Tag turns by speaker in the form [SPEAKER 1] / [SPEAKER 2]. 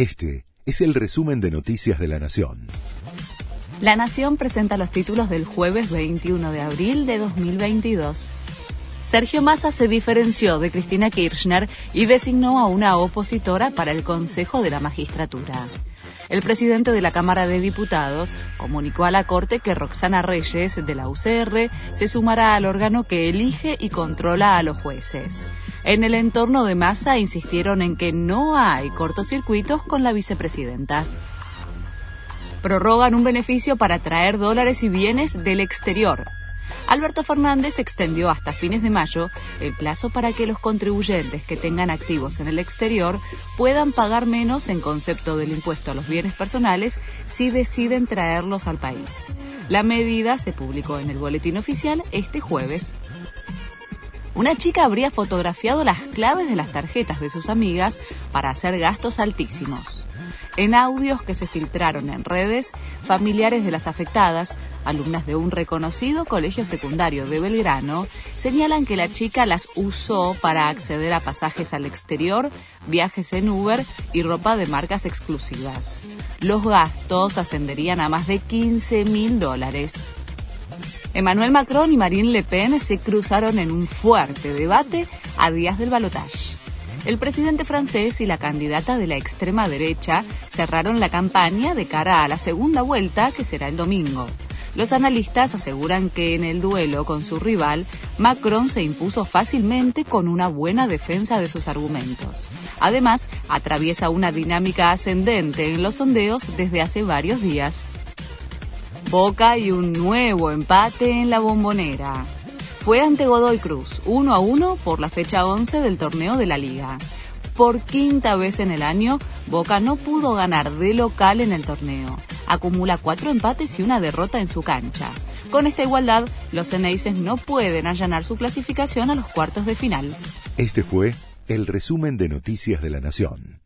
[SPEAKER 1] Este es el resumen de Noticias de la Nación.
[SPEAKER 2] La Nación presenta los títulos del jueves 21 de abril de 2022. Sergio Massa se diferenció de Cristina Kirchner y designó a una opositora para el Consejo de la Magistratura. El presidente de la Cámara de Diputados comunicó a la Corte que Roxana Reyes, de la UCR, se sumará al órgano que elige y controla a los jueces. En el entorno de Massa insistieron en que no hay cortocircuitos con la vicepresidenta prorrogan un beneficio para traer dólares y bienes del exterior. Alberto Fernández extendió hasta fines de mayo el plazo para que los contribuyentes que tengan activos en el exterior puedan pagar menos en concepto del impuesto a los bienes personales si deciden traerlos al país. La medida se publicó en el boletín oficial este jueves. Una chica habría fotografiado las claves de las tarjetas de sus amigas para hacer gastos altísimos. En audios que se filtraron en redes, familiares de las afectadas, alumnas de un reconocido colegio secundario de Belgrano, señalan que la chica las usó para acceder a pasajes al exterior, viajes en Uber y ropa de marcas exclusivas. Los gastos ascenderían a más de 15 mil dólares. Emmanuel Macron y Marine Le Pen se cruzaron en un fuerte debate a días del balotaje. El presidente francés y la candidata de la extrema derecha cerraron la campaña de cara a la segunda vuelta que será el domingo. Los analistas aseguran que en el duelo con su rival, Macron se impuso fácilmente con una buena defensa de sus argumentos. Además, atraviesa una dinámica ascendente en los sondeos desde hace varios días. Boca y un nuevo empate en la bombonera fue ante Godoy Cruz, 1 a 1 por la fecha 11 del torneo de la liga. Por quinta vez en el año, Boca no pudo ganar de local en el torneo. Acumula cuatro empates y una derrota en su cancha. Con esta igualdad, los Eneises no pueden allanar su clasificación a los cuartos de final.
[SPEAKER 1] Este fue el resumen de Noticias de la Nación.